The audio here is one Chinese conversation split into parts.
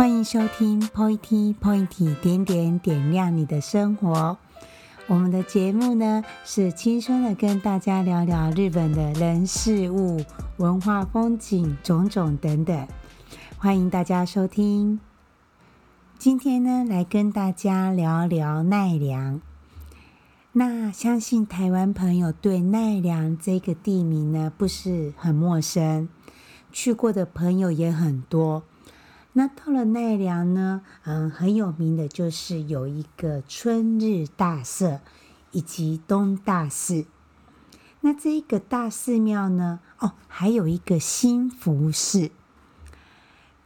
欢迎收听 Pointy Pointy 点点点亮你的生活。我们的节目呢，是轻松的跟大家聊聊日本的人事物、文化风景种种等等。欢迎大家收听。今天呢，来跟大家聊聊奈良。那相信台湾朋友对奈良这个地名呢，不是很陌生，去过的朋友也很多。那到了奈良呢，嗯，很有名的就是有一个春日大社以及东大寺。那这一个大寺庙呢，哦，还有一个新福寺。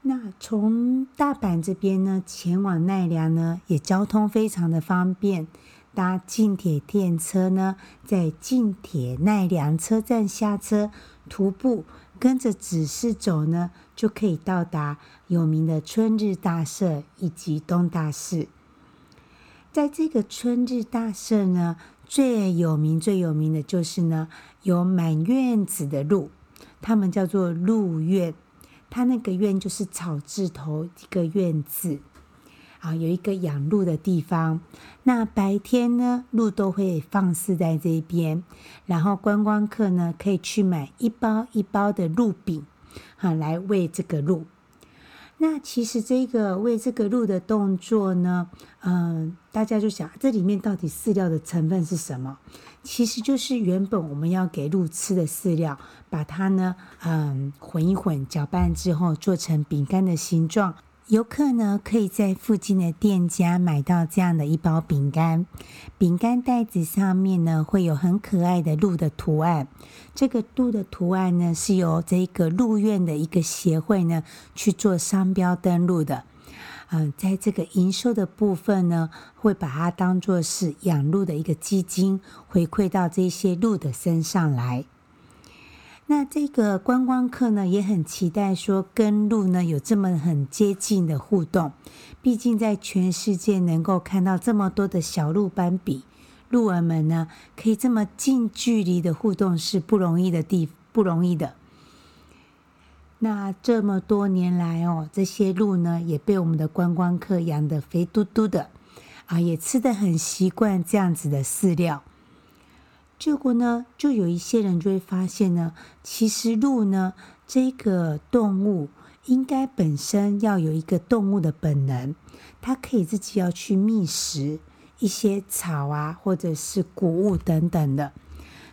那从大阪这边呢，前往奈良呢，也交通非常的方便。搭近铁电车呢，在近铁奈良车站下车，徒步跟着指示走呢，就可以到达有名的春日大社以及东大寺。在这个春日大社呢，最有名最有名的就是呢，有满院子的鹿，他们叫做鹿院，它那个院就是草字头一个院字。啊，有一个养鹿的地方。那白天呢，鹿都会放饲在这边，然后观光客呢可以去买一包一包的鹿饼，啊，来喂这个鹿。那其实这个喂这个鹿的动作呢，嗯，大家就想，这里面到底饲料的成分是什么？其实就是原本我们要给鹿吃的饲料，把它呢，嗯，混一混，搅拌之后做成饼干的形状。游客呢，可以在附近的店家买到这样的一包饼干，饼干袋子上面呢会有很可爱的鹿的图案。这个鹿的图案呢是由这个鹿苑的一个协会呢去做商标登录的。嗯，在这个营收的部分呢，会把它当做是养鹿的一个基金，回馈到这些鹿的身上来。那这个观光客呢，也很期待说跟鹿呢有这么很接近的互动。毕竟在全世界能够看到这么多的小鹿斑比，鹿儿们呢可以这么近距离的互动是不容易的地，不容易的。那这么多年来哦，这些鹿呢也被我们的观光客养得肥嘟嘟的，啊，也吃得很习惯这样子的饲料。结果呢，就有一些人就会发现呢，其实鹿呢这个动物应该本身要有一个动物的本能，它可以自己要去觅食一些草啊，或者是谷物等等的。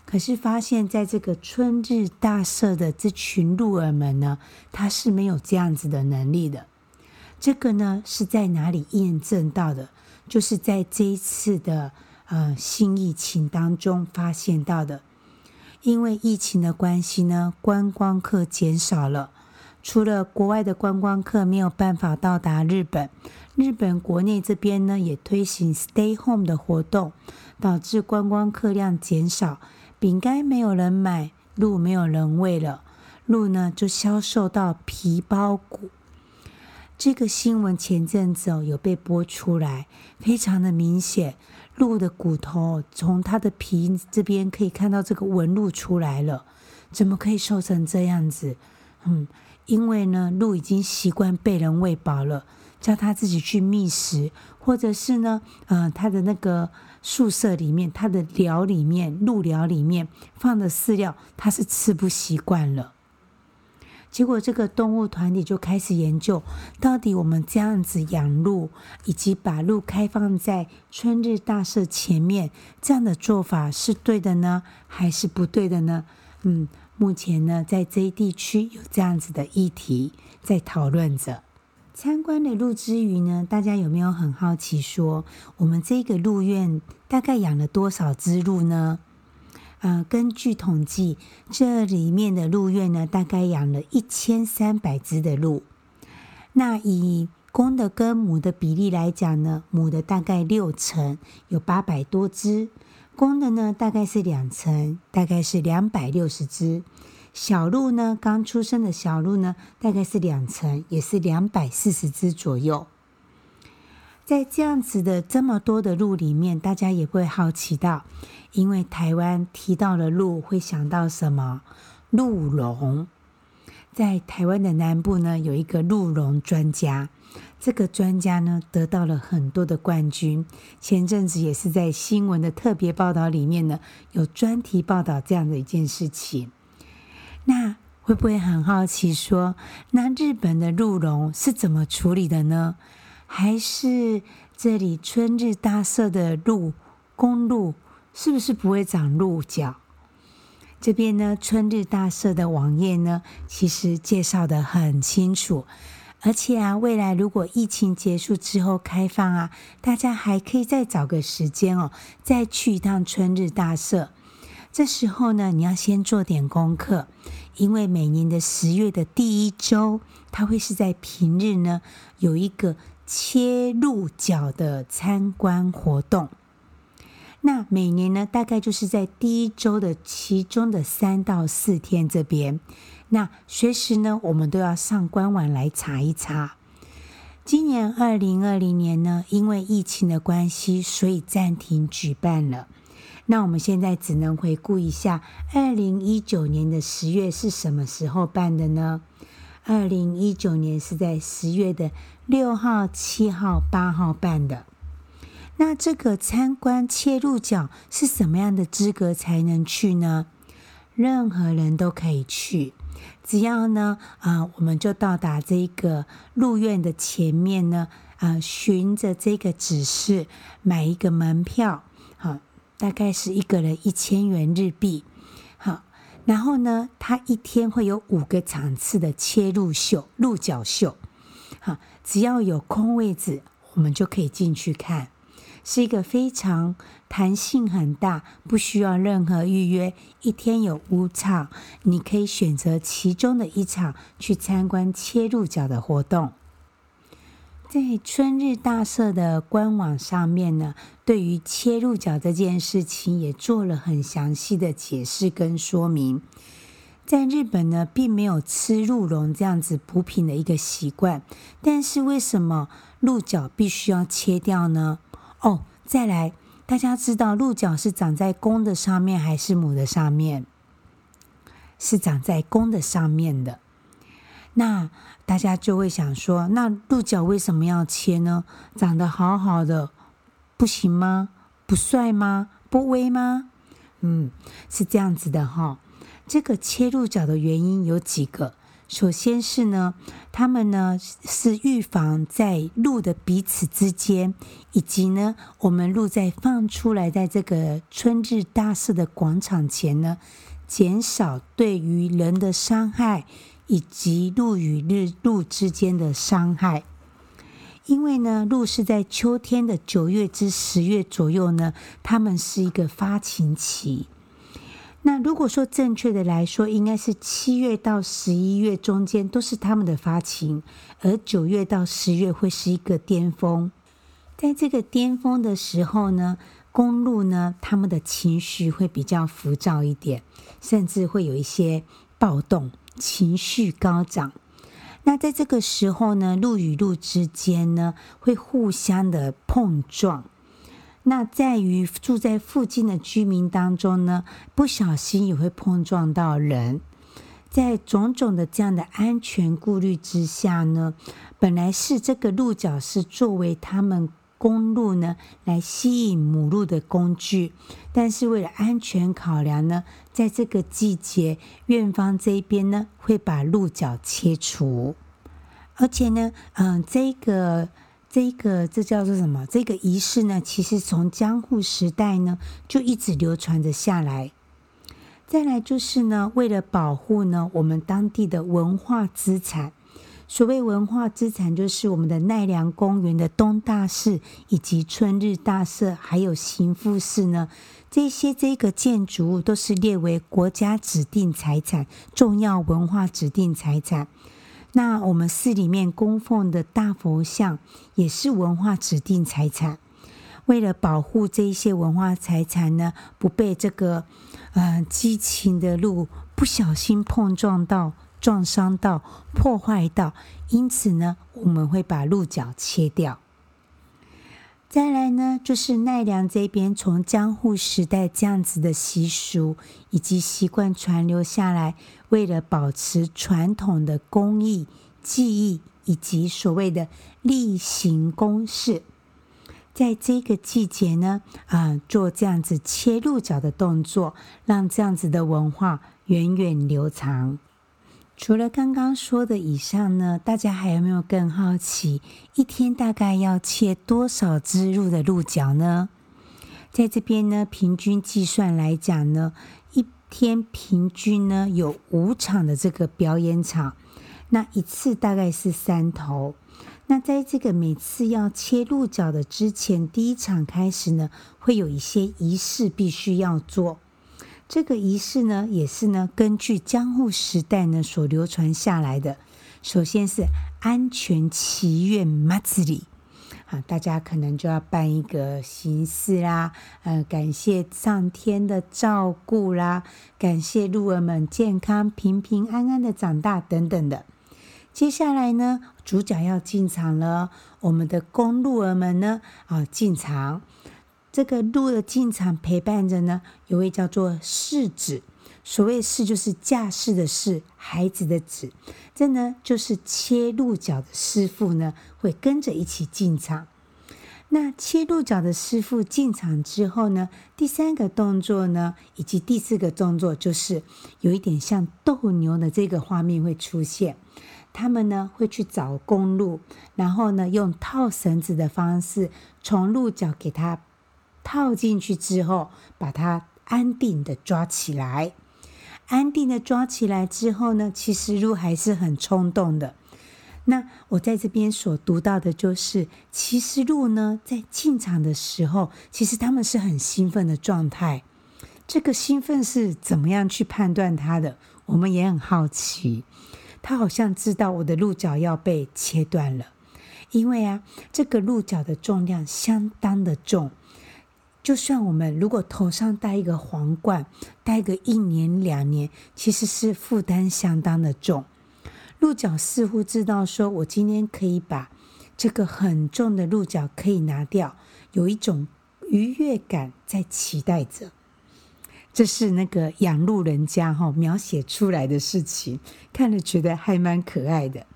可是发现在这个春日大社的这群鹿儿们呢，它是没有这样子的能力的。这个呢是在哪里验证到的？就是在这一次的。呃，新疫情当中发现到的，因为疫情的关系呢，观光客减少了。除了国外的观光客没有办法到达日本，日本国内这边呢也推行 Stay Home 的活动，导致观光客量减少，饼干没有人买，鹿没有人喂了，鹿呢就销售到皮包骨。这个新闻前阵子哦有被播出来，非常的明显。鹿的骨头从它的皮这边可以看到这个纹路出来了，怎么可以瘦成这样子？嗯，因为呢，鹿已经习惯被人喂饱了，叫它自己去觅食，或者是呢，呃，它的那个宿舍里面，它的寮里面，鹿寮里面放的饲料，它是吃不习惯了。结果，这个动物团体就开始研究，到底我们这样子养鹿，以及把鹿开放在春日大社前面，这样的做法是对的呢，还是不对的呢？嗯，目前呢，在这一地区有这样子的议题在讨论着。参观了鹿之余呢，大家有没有很好奇说，我们这个鹿苑大概养了多少只鹿呢？呃，根据统计，这里面的鹿苑呢，大概养了一千三百只的鹿。那以公的跟母的比例来讲呢，母的大概六成，有八百多只；公的呢，大概是两成，大概是两百六十只。小鹿呢，刚出生的小鹿呢，大概是两成，也是两百四十只左右。在这样子的这么多的鹿里面，大家也会好奇到。因为台湾提到了鹿，会想到什么？鹿茸。在台湾的南部呢，有一个鹿茸专家，这个专家呢得到了很多的冠军。前阵子也是在新闻的特别报道里面呢，有专题报道这样的一件事情。那会不会很好奇说，那日本的鹿茸是怎么处理的呢？还是这里春日大社的路公路是不是不会长鹿角？这边呢，春日大社的网页呢，其实介绍得很清楚。而且啊，未来如果疫情结束之后开放啊，大家还可以再找个时间哦，再去一趟春日大社。这时候呢，你要先做点功课，因为每年的十月的第一周，它会是在平日呢，有一个切鹿角的参观活动。那每年呢，大概就是在第一周的其中的三到四天这边。那随时呢，我们都要上官网来查一查。今年二零二零年呢，因为疫情的关系，所以暂停举办了。那我们现在只能回顾一下，二零一九年的十月是什么时候办的呢？二零一九年是在十月的六号、七号、八号办的。那这个参观切入角是什么样的资格才能去呢？任何人都可以去。只要呢，啊、我们就到达这个入院的前面呢，啊、循着这个指示买一个门票，大概是一个人一千元日币，好，然后呢，它一天会有五个场次的切入秀、鹿角秀，好，只要有空位置，我们就可以进去看。是一个非常弹性很大，不需要任何预约，一天有五场，你可以选择其中的一场去参观切入角的活动。在春日大社的官网上面呢，对于切鹿角这件事情也做了很详细的解释跟说明。在日本呢，并没有吃鹿茸这样子补品的一个习惯，但是为什么鹿角必须要切掉呢？哦，再来，大家知道鹿角是长在公的上面还是母的上面？是长在公的上面的。那大家就会想说，那鹿角为什么要切呢？长得好好的，不行吗？不帅吗？不威吗？嗯，是这样子的哈。这个切鹿角的原因有几个。首先是呢，他们呢是预防在鹿的彼此之间，以及呢我们鹿在放出来，在这个春日大社的广场前呢，减少对于人的伤害，以及鹿与日鹿之间的伤害。因为呢，鹿是在秋天的九月至十月左右呢，它们是一个发情期。那如果说正确的来说，应该是七月到十一月中间都是他们的发情，而九月到十月会是一个巅峰。在这个巅峰的时候呢，公鹿呢，他们的情绪会比较浮躁一点，甚至会有一些暴动，情绪高涨。那在这个时候呢，鹿与鹿之间呢，会互相的碰撞。那在于住在附近的居民当中呢，不小心也会碰撞到人。在种种的这样的安全顾虑之下呢，本来是这个鹿角是作为他们公鹿呢来吸引母鹿的工具，但是为了安全考量呢，在这个季节，院方这边呢会把鹿角切除，而且呢，嗯，这个。这个这叫做什么？这个仪式呢，其实从江户时代呢就一直流传着下来。再来就是呢，为了保护呢我们当地的文化资产，所谓文化资产，就是我们的奈良公园的东大寺以及春日大社，还有行富寺呢，这些这个建筑物都是列为国家指定财产、重要文化指定财产。那我们寺里面供奉的大佛像也是文化指定财产。为了保护这些文化财产呢，不被这个呃激情的路不小心碰撞到、撞伤到、破坏到，因此呢，我们会把鹿角切掉。再来呢，就是奈良这边从江户时代这样子的习俗以及习惯传留下来，为了保持传统的工艺、技艺以及所谓的例行公事。在这个季节呢，啊、做这样子切鹿角的动作，让这样子的文化源远流长。除了刚刚说的以上呢，大家还有没有更好奇，一天大概要切多少只鹿的鹿角呢？在这边呢，平均计算来讲呢，一天平均呢有五场的这个表演场，那一次大概是三头。那在这个每次要切鹿角的之前，第一场开始呢，会有一些仪式必须要做。这个仪式呢，也是呢根据江户时代呢所流传下来的。首先是安全祈愿祭り，啊，大家可能就要办一个形式啦，呃，感谢上天的照顾啦，感谢鹿儿们健康平平安安的长大等等的。接下来呢，主角要进场了。我们的公鹿儿们呢，啊，进场。这个鹿的进场陪伴着呢，有位叫做世子。所谓世，就是驾驶的世，孩子的子。这呢，就是切鹿角的师傅呢，会跟着一起进场。那切鹿角的师傅进场之后呢，第三个动作呢，以及第四个动作，就是有一点像斗牛的这个画面会出现。他们呢会去找公鹿，然后呢用套绳子的方式从鹿角给它套进去之后，把它安定的抓起来。安定的抓起来之后呢，其实鹿还是很冲动的。那我在这边所读到的就是，其实鹿呢在进场的时候，其实他们是很兴奋的状态。这个兴奋是怎么样去判断它的？我们也很好奇。他好像知道我的鹿角要被切断了，因为啊，这个鹿角的重量相当的重，就算我们如果头上戴一个皇冠，戴个一年两年，其实是负担相当的重。鹿角似乎知道，说我今天可以把这个很重的鹿角可以拿掉，有一种愉悦感在期待着。这是那个养鹿人家哈描写出来的事情，看了觉得还蛮可爱的。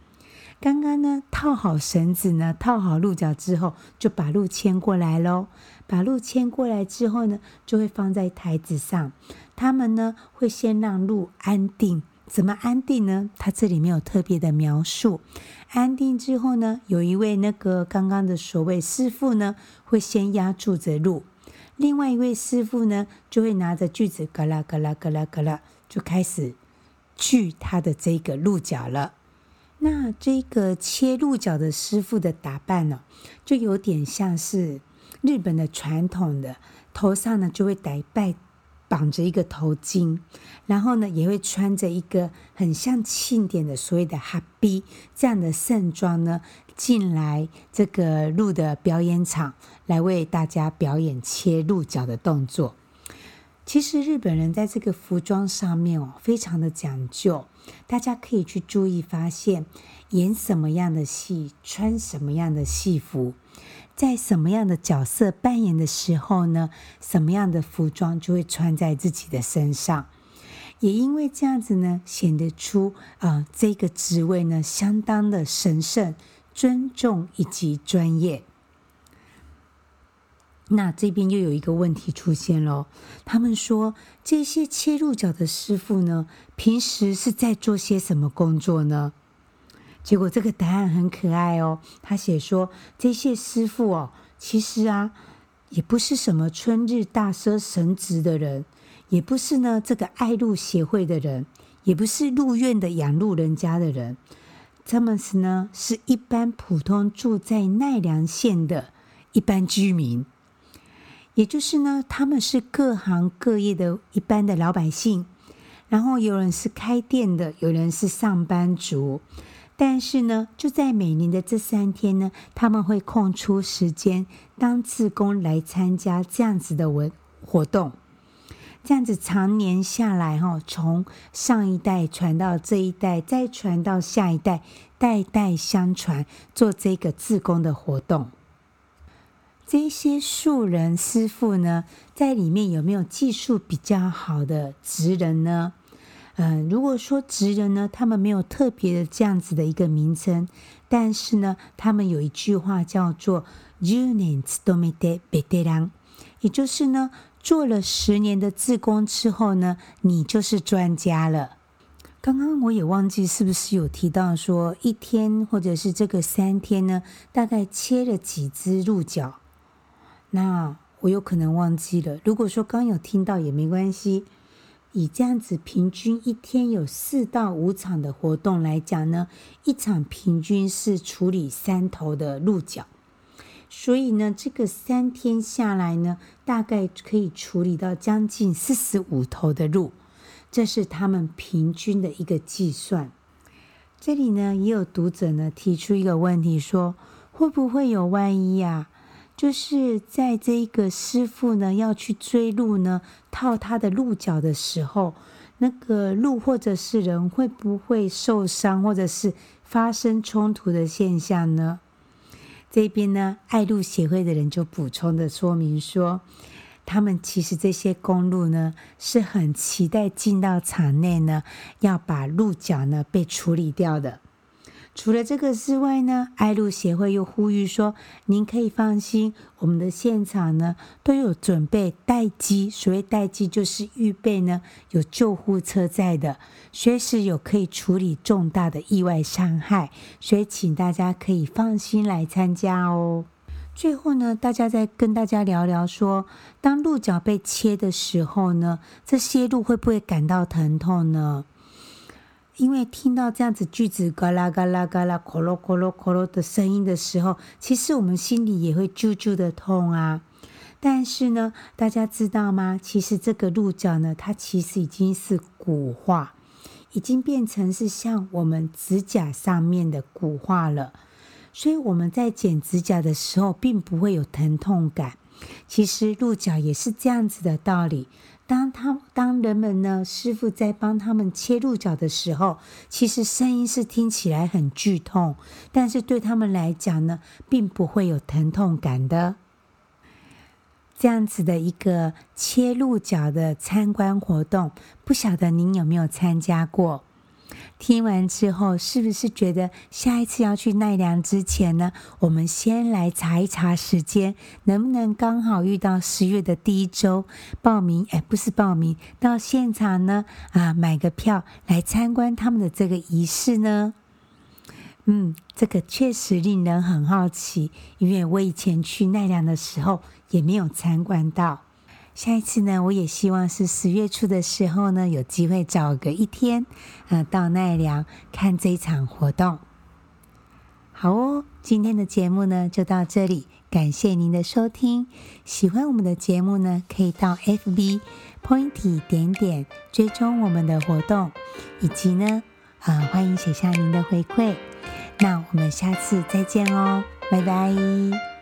刚刚呢套好绳子呢，套好鹿角之后，就把鹿牵过来喽。把鹿牵过来之后呢，就会放在台子上。他们呢会先让鹿安定，怎么安定呢？他这里没有特别的描述。安定之后呢，有一位那个刚刚的所谓师傅呢，会先压住着鹿。另外一位师傅呢，就会拿着锯子，嘎啦嘎啦嘎啦嘎啦，就开始锯他的这个鹿角了。那这个切鹿角的师傅的打扮呢，就有点像是日本的传统的，头上呢就会戴戴绑着一个头巾，然后呢也会穿着一个很像庆典的所谓的哈比这样的盛装呢。进来这个鹿的表演场，来为大家表演切鹿角的动作。其实日本人在这个服装上面哦，非常的讲究。大家可以去注意发现，演什么样的戏，穿什么样的戏服，在什么样的角色扮演的时候呢，什么样的服装就会穿在自己的身上。也因为这样子呢，显得出啊、这个职位呢，相当的神圣。尊重以及专业。那这边又有一个问题出现了。他们说，这些切鹿角的师傅呢，平时是在做些什么工作呢？结果这个答案很可爱哦。他写说，这些师傅哦，其实啊，也不是什么春日大社神职的人，也不是呢这个爱鹿协会的人，也不是鹿院的养鹿人家的人。他们是呢，是一般普通住在奈良县的一般居民，也就是呢，他们是各行各业的一般的老百姓。然后有人是开店的，有人是上班族。但是呢，就在每年的这三天呢，他们会空出时间当志工来参加这样子的文活动。这样子常年下来，哈，从上一代传到这一代，再传到下一代，代代相传，做这个志工的活动。这些素人师傅呢，在里面有没有技术比较好的职人呢？ 嗯、呃，如果说职人呢，他们没有特别的这样子的一个名称，但是呢，他们有一句话叫做“十年勤めてベテラン”，也就是呢，做了十年的志工之后呢，你就是专家了。刚刚我也忘记是不是有提到说，一天或者是这个三天呢，大概切了几只鹿角？ 那我有可能忘记了。如果说刚有听到也没关系。以这样子平均一天有四到五场的活动来讲呢，一场平均是处理三头的鹿角，所以呢，这个三天下来呢，大概可以处理到将近四十五头的鹿，这是他们平均的一个计算。这里呢，也有读者呢提出一个问题说，会不会有万一啊？就是在这一个师傅呢要去追鹿呢，套他的鹿角的时候，那个鹿或者是人会不会受伤，或者是发生冲突的现象呢？这边呢，爱鹿协会的人就补充的说明说，他们其实这些公鹿呢是很期待进到场内呢，要把鹿角呢被处理掉的。除了这个之外呢，爱鹿协会又呼吁说：“您可以放心，我们的现场呢都有准备待机。所谓待机，就是预备呢有救护车在的，随时有可以处理重大的意外伤害。所以，请大家可以放心来参加哦。”最后呢，大家再跟大家聊聊说，当鹿角被切的时候呢，这些鹿会不会感到疼痛呢？因为听到这样子锯子嘎啦嘎啦嘎啦，咯咯咯咯咯咯的声音的时候，其实我们心里也会啾啾的痛啊。但是呢，大家知道吗？其实这个鹿角呢，它其实已经是骨化，已经变成是像我们指甲上面的骨化了。所以我们在剪指甲的时候，并不会有疼痛感。其实鹿角也是这样子的道理。当他当人们呢，师傅在帮他们切鹿角的时候，其实声音是听起来很剧痛，但是对他们来讲呢，并不会有疼痛感的。这样子的一个切鹿角的参观活动，不晓得您有没有参加过？听完之后，是不是觉得下一次要去奈良之前呢，我们先来查一查时间，能不能刚好遇到十月的第一周报名？哎，不是报名，到现场呢啊，买个票来参观他们的这个仪式呢？嗯，这个确实令人很好奇，因为我以前去奈良的时候也没有参观到。下一次呢，我也希望是十月初的时候呢，有机会找个一天，呃，到奈良看这一场活动。好哦，今天的节目呢就到这里，感谢您的收听。喜欢我们的节目呢，可以到 FB Pointy 点点追踪我们的活动，以及呢，啊、呃，欢迎写下您的回馈。那我们下次再见哦，拜拜。